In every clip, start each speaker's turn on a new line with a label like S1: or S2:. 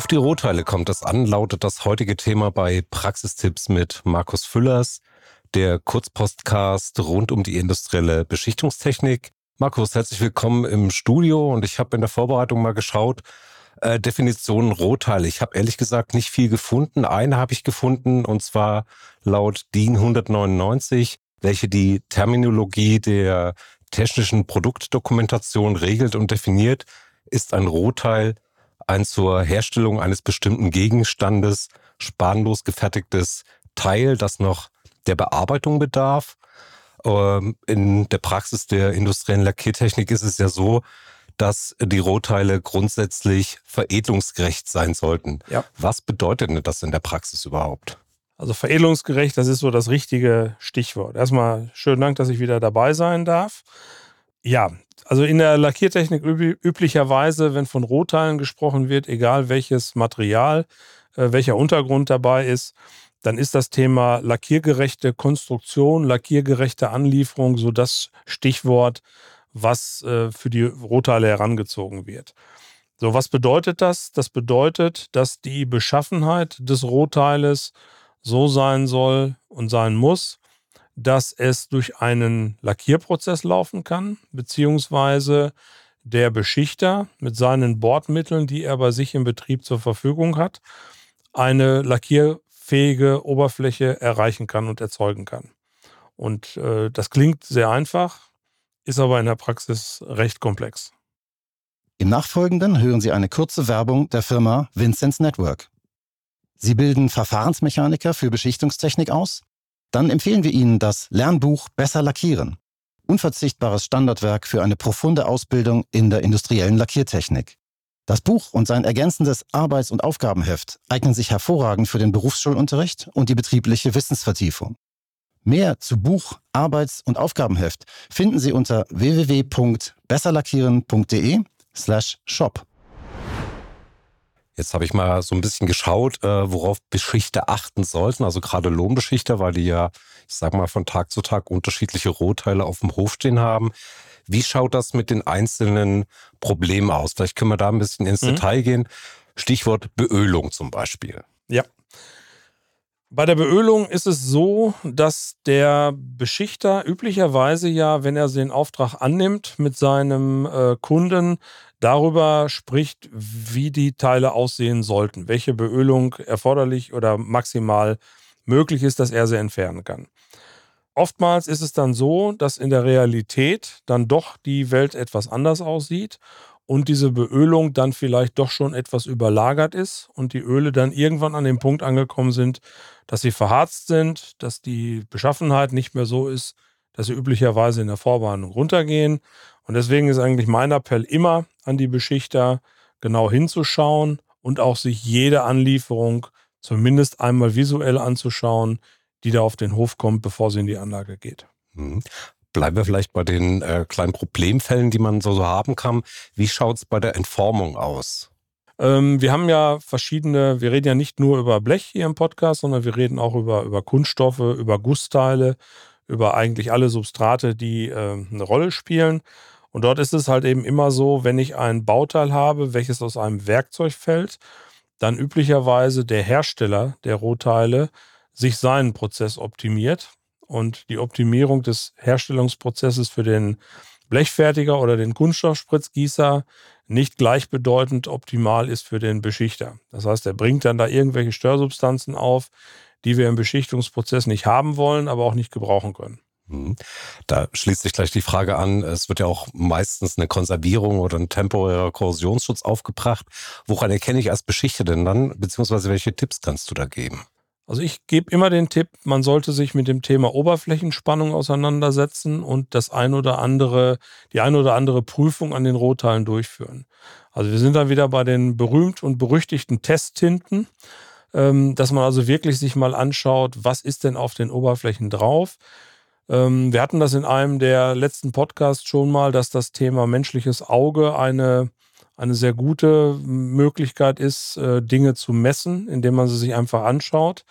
S1: Auf die Rohteile kommt es an, lautet das heutige Thema bei Praxistipps mit Markus Füllers, der Kurzpostcast rund um die industrielle Beschichtungstechnik. Markus, herzlich willkommen im Studio und ich habe in der Vorbereitung mal geschaut, äh, Definitionen Rohteile. Ich habe ehrlich gesagt nicht viel gefunden. Eine habe ich gefunden und zwar laut DIN 199, welche die Terminologie der technischen Produktdokumentation regelt und definiert, ist ein Rohteil ein zur Herstellung eines bestimmten Gegenstandes spanlos gefertigtes Teil, das noch der Bearbeitung bedarf. Ähm, in der Praxis der industriellen Lackiertechnik ist es ja so, dass die Rohteile grundsätzlich veredelungsgerecht sein sollten. Ja. Was bedeutet denn das in der Praxis überhaupt?
S2: Also veredelungsgerecht, das ist so das richtige Stichwort. Erstmal schönen Dank, dass ich wieder dabei sein darf. Ja, also in der Lackiertechnik üblicherweise, wenn von Rohteilen gesprochen wird, egal welches Material, äh, welcher Untergrund dabei ist, dann ist das Thema lackiergerechte Konstruktion, lackiergerechte Anlieferung so das Stichwort, was äh, für die Rohteile herangezogen wird. So, was bedeutet das? Das bedeutet, dass die Beschaffenheit des Rohteiles so sein soll und sein muss, dass es durch einen Lackierprozess laufen kann, beziehungsweise der Beschichter mit seinen Bordmitteln, die er bei sich im Betrieb zur Verfügung hat, eine lackierfähige Oberfläche erreichen kann und erzeugen kann. Und äh, das klingt sehr einfach, ist aber in der Praxis recht komplex.
S3: Im Nachfolgenden hören Sie eine kurze Werbung der Firma Vincenz Network. Sie bilden Verfahrensmechaniker für Beschichtungstechnik aus dann empfehlen wir Ihnen das Lernbuch Besser lackieren. Unverzichtbares Standardwerk für eine profunde Ausbildung in der industriellen Lackiertechnik. Das Buch und sein ergänzendes Arbeits- und Aufgabenheft eignen sich hervorragend für den Berufsschulunterricht und die betriebliche Wissensvertiefung. Mehr zu Buch, Arbeits- und Aufgabenheft finden Sie unter www.besserlackieren.de slash shop.
S1: Jetzt habe ich mal so ein bisschen geschaut, äh, worauf Beschichter achten sollten, also gerade Lohnbeschichter, weil die ja, ich sag mal, von Tag zu Tag unterschiedliche Rohteile auf dem Hof stehen haben. Wie schaut das mit den einzelnen Problemen aus? Vielleicht können wir da ein bisschen ins mhm. Detail gehen. Stichwort Beölung zum Beispiel.
S2: Ja. Bei der Beölung ist es so, dass der Beschichter üblicherweise ja, wenn er den Auftrag annimmt, mit seinem äh, Kunden darüber spricht, wie die Teile aussehen sollten, welche Beölung erforderlich oder maximal möglich ist, dass er sie entfernen kann. Oftmals ist es dann so, dass in der Realität dann doch die Welt etwas anders aussieht und diese Beölung dann vielleicht doch schon etwas überlagert ist und die Öle dann irgendwann an dem Punkt angekommen sind, dass sie verharzt sind, dass die Beschaffenheit nicht mehr so ist, dass sie üblicherweise in der Vorwarnung runtergehen und deswegen ist eigentlich mein Appell immer an die Beschichter, genau hinzuschauen und auch sich jede Anlieferung zumindest einmal visuell anzuschauen, die da auf den Hof kommt, bevor sie in die Anlage geht.
S1: Bleiben wir vielleicht bei den äh, kleinen Problemfällen, die man so, so haben kann. Wie schaut es bei der Entformung aus?
S2: Ähm, wir haben ja verschiedene, wir reden ja nicht nur über Blech hier im Podcast, sondern wir reden auch über, über Kunststoffe, über Gussteile, über eigentlich alle Substrate, die äh, eine Rolle spielen. Und dort ist es halt eben immer so, wenn ich ein Bauteil habe, welches aus einem Werkzeug fällt, dann üblicherweise der Hersteller der Rohteile sich seinen Prozess optimiert und die Optimierung des Herstellungsprozesses für den Blechfertiger oder den Kunststoffspritzgießer nicht gleichbedeutend optimal ist für den Beschichter. Das heißt, er bringt dann da irgendwelche Störsubstanzen auf, die wir im Beschichtungsprozess nicht haben wollen, aber auch nicht gebrauchen können.
S1: Mhm. Da schließt sich gleich die Frage an, es wird ja auch meistens eine Konservierung oder ein temporärer Korrosionsschutz aufgebracht. Woran erkenne ich als Beschichter denn dann, beziehungsweise welche Tipps kannst du da geben?
S2: Also ich gebe immer den Tipp, man sollte sich mit dem Thema Oberflächenspannung auseinandersetzen und das ein oder andere, die ein oder andere Prüfung an den Rohteilen durchführen. Also wir sind dann wieder bei den berühmt und berüchtigten Testtinten, ähm, dass man also wirklich sich mal anschaut, was ist denn auf den Oberflächen drauf ähm, wir hatten das in einem der letzten Podcasts schon mal, dass das Thema menschliches Auge eine, eine sehr gute Möglichkeit ist, äh, Dinge zu messen, indem man sie sich einfach anschaut.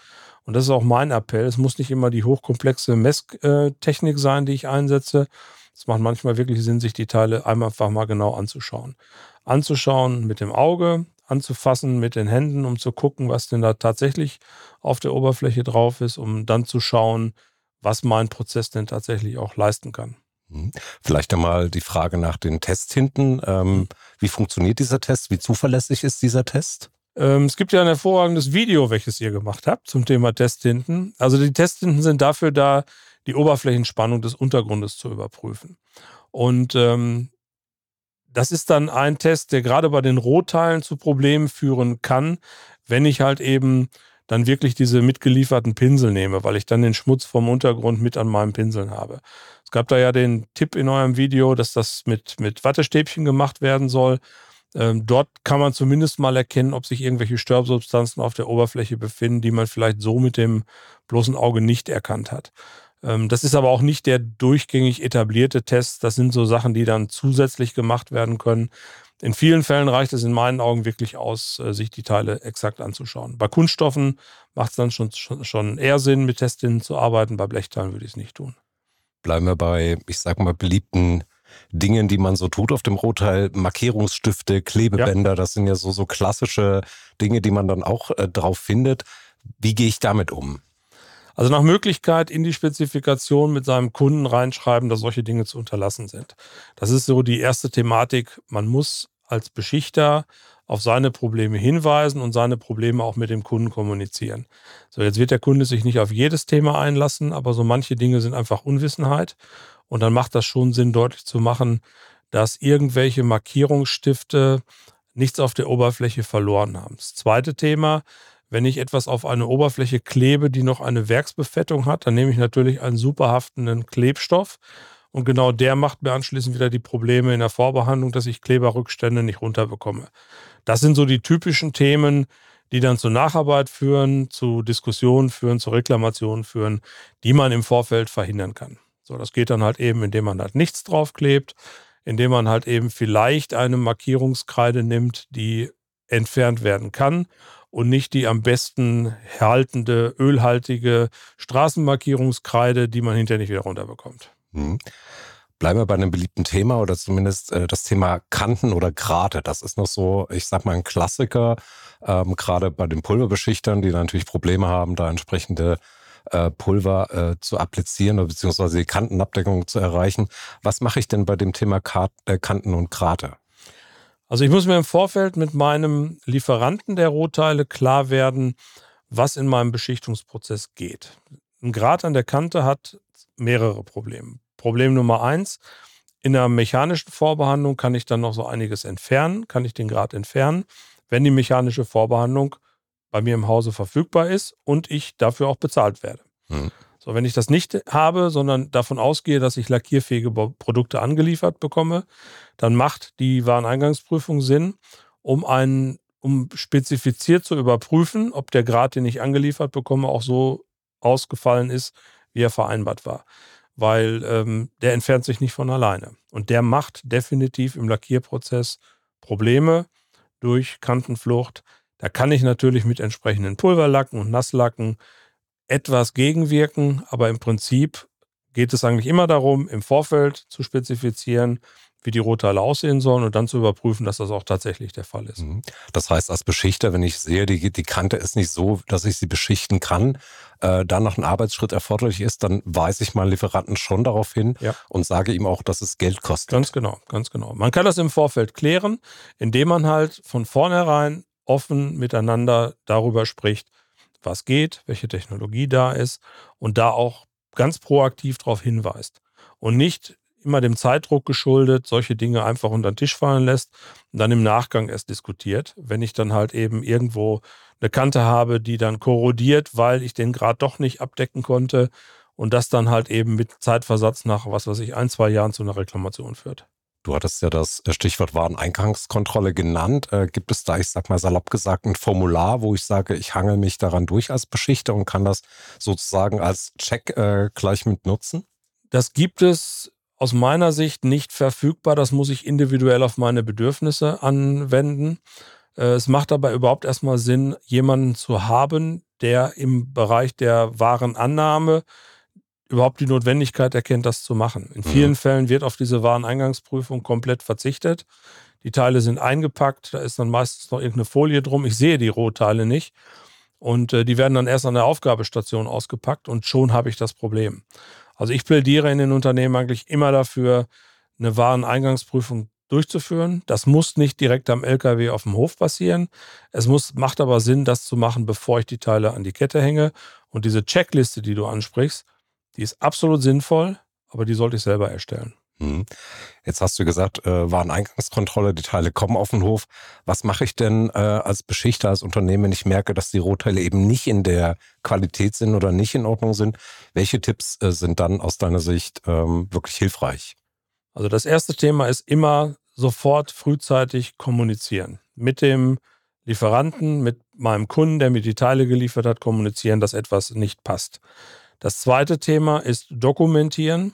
S2: Und das ist auch mein Appell. Es muss nicht immer die hochkomplexe Messtechnik sein, die ich einsetze. Es macht manchmal wirklich Sinn, sich die Teile einfach mal genau anzuschauen. Anzuschauen mit dem Auge, anzufassen mit den Händen, um zu gucken, was denn da tatsächlich auf der Oberfläche drauf ist, um dann zu schauen, was mein Prozess denn tatsächlich auch leisten kann.
S1: Mhm. Vielleicht einmal die Frage nach den Tests hinten. Ähm, wie funktioniert dieser Test? Wie zuverlässig ist dieser Test?
S2: Ähm, es gibt ja ein hervorragendes Video, welches ihr gemacht habt zum Thema Testtinten. Also die Testtinten sind dafür da, die Oberflächenspannung des Untergrundes zu überprüfen. Und ähm, das ist dann ein Test, der gerade bei den Rohteilen zu Problemen führen kann, wenn ich halt eben dann wirklich diese mitgelieferten Pinsel nehme, weil ich dann den Schmutz vom Untergrund mit an meinen Pinseln habe. Es gab da ja den Tipp in eurem Video, dass das mit, mit Wattestäbchen gemacht werden soll. Ähm, dort kann man zumindest mal erkennen, ob sich irgendwelche Störabsubstanzen auf der Oberfläche befinden, die man vielleicht so mit dem bloßen Auge nicht erkannt hat. Ähm, das ist aber auch nicht der durchgängig etablierte Test. Das sind so Sachen, die dann zusätzlich gemacht werden können. In vielen Fällen reicht es in meinen Augen wirklich aus, äh, sich die Teile exakt anzuschauen. Bei Kunststoffen macht es dann schon, schon, schon eher Sinn, mit Testinnen zu arbeiten. Bei Blechteilen würde ich es nicht tun.
S1: Bleiben wir bei, ich sag mal, beliebten Dingen, die man so tut auf dem Rotteil. Markierungsstifte, Klebebänder, ja. das sind ja so, so klassische Dinge, die man dann auch äh, drauf findet. Wie gehe ich damit um?
S2: Also nach Möglichkeit in die Spezifikation mit seinem Kunden reinschreiben, dass solche Dinge zu unterlassen sind. Das ist so die erste Thematik. Man muss als Beschichter auf seine Probleme hinweisen und seine Probleme auch mit dem Kunden kommunizieren. So, jetzt wird der Kunde sich nicht auf jedes Thema einlassen, aber so manche Dinge sind einfach Unwissenheit. Und dann macht das schon Sinn, deutlich zu machen, dass irgendwelche Markierungsstifte nichts auf der Oberfläche verloren haben. Das zweite Thema, wenn ich etwas auf eine Oberfläche klebe, die noch eine Werksbefettung hat, dann nehme ich natürlich einen superhaftenden Klebstoff. Und genau der macht mir anschließend wieder die Probleme in der Vorbehandlung, dass ich Kleberrückstände nicht runterbekomme. Das sind so die typischen Themen, die dann zur Nacharbeit führen, zu Diskussionen führen, zu Reklamationen führen, die man im Vorfeld verhindern kann. So, das geht dann halt eben, indem man halt nichts draufklebt, indem man halt eben vielleicht eine Markierungskreide nimmt, die entfernt werden kann und nicht die am besten haltende, ölhaltige Straßenmarkierungskreide, die man hinterher nicht wieder runterbekommt. Mhm.
S1: Bleiben wir bei einem beliebten Thema oder zumindest äh, das Thema Kanten oder Grate. Das ist noch so, ich sag mal, ein Klassiker, ähm, gerade bei den Pulverbeschichtern, die natürlich Probleme haben, da entsprechende äh, Pulver äh, zu applizieren oder beziehungsweise die Kantenabdeckung zu erreichen. Was mache ich denn bei dem Thema Kart, äh, Kanten und Grate?
S2: Also ich muss mir im Vorfeld mit meinem Lieferanten der Rohteile klar werden, was in meinem Beschichtungsprozess geht. Ein Grat an der Kante hat mehrere Probleme. Problem Nummer eins, in der mechanischen Vorbehandlung kann ich dann noch so einiges entfernen, kann ich den Grad entfernen, wenn die mechanische Vorbehandlung bei mir im Hause verfügbar ist und ich dafür auch bezahlt werde. Mhm. So, wenn ich das nicht habe, sondern davon ausgehe, dass ich lackierfähige Produkte angeliefert bekomme, dann macht die Wareneingangsprüfung Sinn, um einen, um spezifiziert zu überprüfen, ob der Grad, den ich angeliefert bekomme, auch so ausgefallen ist, wie er vereinbart war. Weil ähm, der entfernt sich nicht von alleine. Und der macht definitiv im Lackierprozess Probleme durch Kantenflucht. Da kann ich natürlich mit entsprechenden Pulverlacken und Nasslacken etwas gegenwirken, aber im Prinzip geht es eigentlich immer darum, im Vorfeld zu spezifizieren, wie die Rohteile aussehen sollen und dann zu überprüfen, dass das auch tatsächlich der Fall ist. Mhm.
S1: Das heißt, als Beschichter, wenn ich sehe, die, die Kante ist nicht so, dass ich sie beschichten kann, äh, da noch ein Arbeitsschritt erforderlich ist, dann weise ich meinen Lieferanten schon darauf hin ja. und sage ihm auch, dass es Geld kostet.
S2: Ganz genau, ganz genau. Man kann das im Vorfeld klären, indem man halt von vornherein offen miteinander darüber spricht, was geht, welche Technologie da ist und da auch ganz proaktiv darauf hinweist. Und nicht immer dem Zeitdruck geschuldet, solche Dinge einfach unter den Tisch fallen lässt und dann im Nachgang erst diskutiert. Wenn ich dann halt eben irgendwo eine Kante habe, die dann korrodiert, weil ich den Grad doch nicht abdecken konnte und das dann halt eben mit Zeitversatz nach, was weiß ich, ein, zwei Jahren zu einer Reklamation führt.
S1: Du hattest ja das äh, Stichwort Wareneingangskontrolle genannt. Äh, gibt es da, ich sag mal salopp gesagt, ein Formular, wo ich sage, ich hangel mich daran durch als Beschichter und kann das sozusagen als Check äh, gleich mit nutzen?
S2: Das gibt es aus meiner Sicht nicht verfügbar. Das muss ich individuell auf meine Bedürfnisse anwenden. Äh, es macht aber überhaupt erstmal Sinn, jemanden zu haben, der im Bereich der Warenannahme überhaupt die Notwendigkeit erkennt, das zu machen. In vielen mhm. Fällen wird auf diese Wareneingangsprüfung komplett verzichtet. Die Teile sind eingepackt, da ist dann meistens noch irgendeine Folie drum. Ich sehe die Rohteile nicht. Und äh, die werden dann erst an der Aufgabestation ausgepackt und schon habe ich das Problem. Also ich plädiere in den Unternehmen eigentlich immer dafür, eine Wareneingangsprüfung durchzuführen. Das muss nicht direkt am LKW auf dem Hof passieren. Es muss, macht aber Sinn, das zu machen, bevor ich die Teile an die Kette hänge. Und diese Checkliste, die du ansprichst, die ist absolut sinnvoll, aber die sollte ich selber erstellen.
S1: Hm. Jetzt hast du gesagt, äh, Wareneingangskontrolle, die Teile kommen auf den Hof. Was mache ich denn äh, als Beschichter, als Unternehmen, wenn ich merke, dass die Rohteile eben nicht in der Qualität sind oder nicht in Ordnung sind? Welche Tipps äh, sind dann aus deiner Sicht ähm, wirklich hilfreich?
S2: Also das erste Thema ist immer sofort frühzeitig kommunizieren. Mit dem Lieferanten, mit meinem Kunden, der mir die Teile geliefert hat, kommunizieren, dass etwas nicht passt. Das zweite Thema ist dokumentieren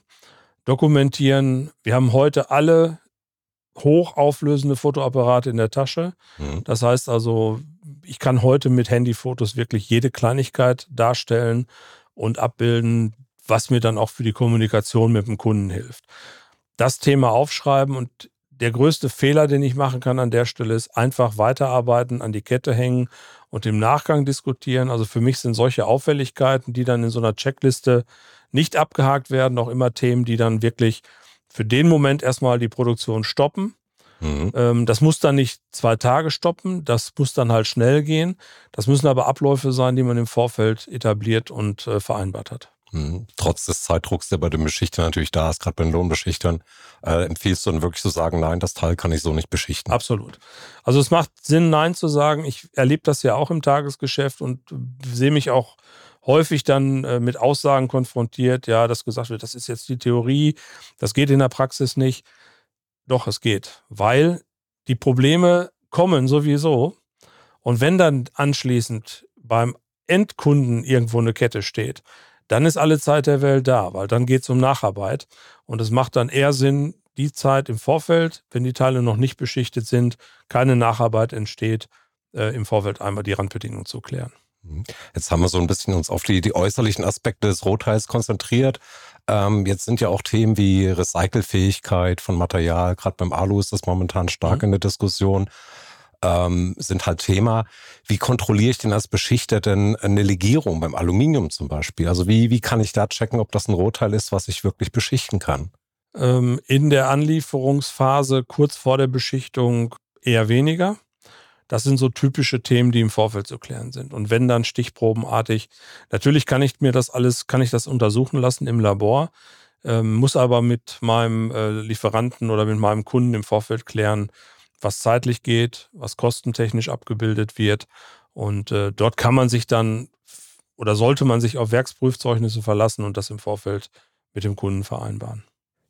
S2: dokumentieren. Wir haben heute alle hochauflösende Fotoapparate in der Tasche. Mhm. Das heißt also, ich kann heute mit Handyfotos wirklich jede Kleinigkeit darstellen und abbilden, was mir dann auch für die Kommunikation mit dem Kunden hilft. Das Thema aufschreiben und der größte Fehler, den ich machen kann an der Stelle, ist einfach weiterarbeiten, an die Kette hängen und im Nachgang diskutieren. Also für mich sind solche Auffälligkeiten, die dann in so einer Checkliste nicht abgehakt werden, auch immer Themen, die dann wirklich für den Moment erstmal die Produktion stoppen. Mhm. Ähm, das muss dann nicht zwei Tage stoppen, das muss dann halt schnell gehen. Das müssen aber Abläufe sein, die man im Vorfeld etabliert und äh, vereinbart hat.
S1: Mhm. Trotz des Zeitdrucks, der bei den Beschichtern natürlich da ist, gerade bei den Lohnbeschichtern, äh, empfiehlst du dann wirklich zu sagen, nein, das Teil kann ich so nicht beschichten?
S2: Absolut. Also es macht Sinn, nein zu sagen. Ich erlebe das ja auch im Tagesgeschäft und sehe mich auch häufig dann äh, mit Aussagen konfrontiert, ja, dass gesagt wird, das ist jetzt die Theorie, das geht in der Praxis nicht. Doch, es geht, weil die Probleme kommen sowieso. Und wenn dann anschließend beim Endkunden irgendwo eine Kette steht, dann ist alle Zeit der Welt da, weil dann geht es um Nacharbeit. Und es macht dann eher Sinn, die Zeit im Vorfeld, wenn die Teile noch nicht beschichtet sind, keine Nacharbeit entsteht, äh, im Vorfeld einmal die Randbedingungen zu klären.
S1: Mhm. Jetzt haben wir so ein bisschen uns auf die, die äußerlichen Aspekte des Rotteils konzentriert. Ähm, jetzt sind ja auch Themen wie Recycelfähigkeit von Material, gerade beim Alu ist das momentan stark mhm. in der Diskussion, ähm, sind halt Thema. Wie kontrolliere ich denn als Beschichter denn eine Legierung beim Aluminium zum Beispiel? Also wie, wie kann ich da checken, ob das ein Rotteil ist, was ich wirklich beschichten kann?
S2: Ähm, in der Anlieferungsphase kurz vor der Beschichtung eher weniger. Das sind so typische Themen, die im Vorfeld zu klären sind. Und wenn dann stichprobenartig, natürlich kann ich mir das alles, kann ich das untersuchen lassen im Labor, ähm, muss aber mit meinem äh, Lieferanten oder mit meinem Kunden im Vorfeld klären, was zeitlich geht, was kostentechnisch abgebildet wird. Und äh, dort kann man sich dann oder sollte man sich auf Werksprüfzeugnisse verlassen und das im Vorfeld mit dem Kunden vereinbaren.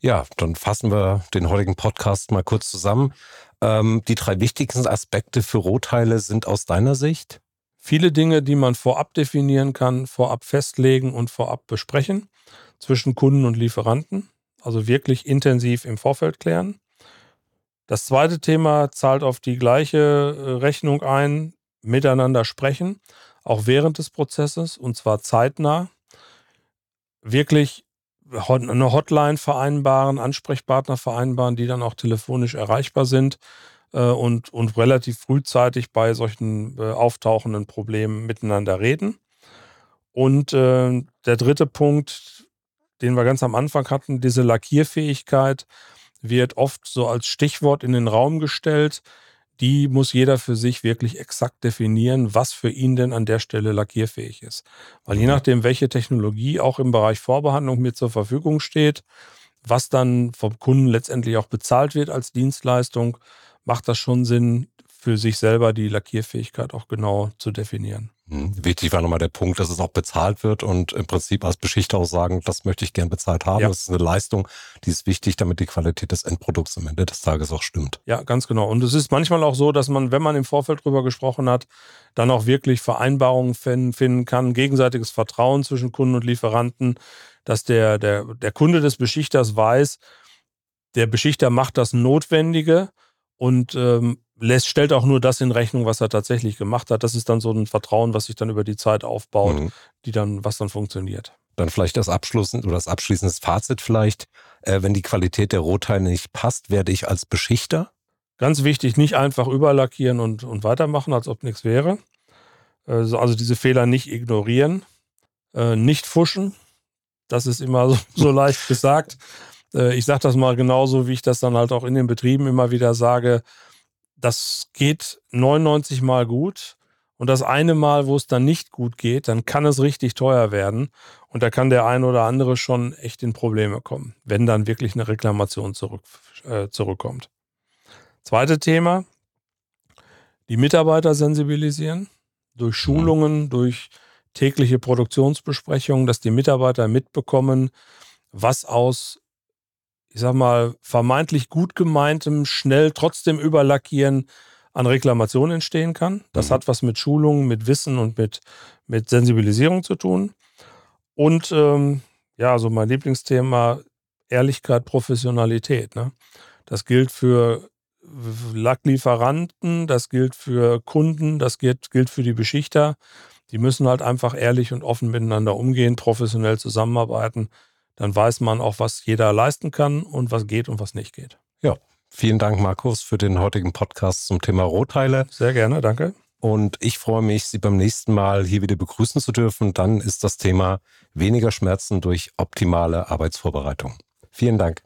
S1: Ja, dann fassen wir den heutigen Podcast mal kurz zusammen. Ähm, die drei wichtigsten Aspekte für Rohteile sind aus deiner Sicht?
S2: Viele Dinge, die man vorab definieren kann, vorab festlegen und vorab besprechen zwischen Kunden und Lieferanten. Also wirklich intensiv im Vorfeld klären. Das zweite Thema zahlt auf die gleiche äh, Rechnung ein, miteinander sprechen, auch während des Prozesses und zwar zeitnah. Wirklich eine Hotline vereinbaren, Ansprechpartner vereinbaren, die dann auch telefonisch erreichbar sind äh, und, und relativ frühzeitig bei solchen äh, auftauchenden Problemen miteinander reden. Und äh, der dritte Punkt, den wir ganz am Anfang hatten, diese Lackierfähigkeit wird oft so als Stichwort in den Raum gestellt die muss jeder für sich wirklich exakt definieren, was für ihn denn an der Stelle lackierfähig ist. Weil je mhm. nachdem, welche Technologie auch im Bereich Vorbehandlung mir zur Verfügung steht, was dann vom Kunden letztendlich auch bezahlt wird als Dienstleistung, macht das schon Sinn, für sich selber die Lackierfähigkeit auch genau zu definieren.
S1: Hm, wichtig war nochmal der Punkt, dass es auch bezahlt wird und im Prinzip als Beschichter auch sagen, das möchte ich gern bezahlt haben. Ja. Das ist eine Leistung, die ist wichtig, damit die Qualität des Endprodukts am Ende des Tages auch stimmt.
S2: Ja, ganz genau. Und es ist manchmal auch so, dass man, wenn man im Vorfeld drüber gesprochen hat, dann auch wirklich Vereinbarungen finden kann, gegenseitiges Vertrauen zwischen Kunden und Lieferanten, dass der, der, der Kunde des Beschichters weiß, der Beschichter macht das Notwendige und ähm, lässt, stellt auch nur das in Rechnung, was er tatsächlich gemacht hat. Das ist dann so ein Vertrauen, was sich dann über die Zeit aufbaut, mhm. die dann, was dann funktioniert.
S1: Dann vielleicht das abschließend oder das abschließendes Fazit vielleicht. Äh, wenn die Qualität der Rohteile nicht passt, werde ich als Beschichter.
S2: Ganz wichtig, nicht einfach überlackieren und, und weitermachen, als ob nichts wäre. Also, also diese Fehler nicht ignorieren. Äh, nicht fuschen. Das ist immer so, so leicht gesagt. Äh, ich sage das mal genauso, wie ich das dann halt auch in den Betrieben immer wieder sage. Das geht 99 Mal gut. Und das eine Mal, wo es dann nicht gut geht, dann kann es richtig teuer werden. Und da kann der eine oder andere schon echt in Probleme kommen, wenn dann wirklich eine Reklamation zurück, äh, zurückkommt. Zweite Thema, die Mitarbeiter sensibilisieren durch. Schulungen, durch tägliche Produktionsbesprechungen, dass die Mitarbeiter mitbekommen, was aus, ich sag mal, vermeintlich gut gemeintem, schnell trotzdem überlackieren an Reklamation entstehen kann. Das mhm. hat was mit Schulungen, mit Wissen und mit, mit Sensibilisierung zu tun. Und ähm, ja, also mein Lieblingsthema, Ehrlichkeit, Professionalität. Ne? Das gilt für Lacklieferanten, das gilt für Kunden, das gilt, gilt für die Beschichter. Die müssen halt einfach ehrlich und offen miteinander umgehen, professionell zusammenarbeiten. Dann weiß man auch, was jeder leisten kann und was geht und was nicht geht.
S1: Ja, Vielen Dank, Markus, für den heutigen Podcast zum Thema Rohteile.
S2: Sehr gerne, danke.
S1: Und ich freue mich, Sie beim nächsten Mal hier wieder begrüßen zu dürfen. Dann ist das Thema weniger Schmerzen durch optimale Arbeitsvorbereitung. Vielen Dank.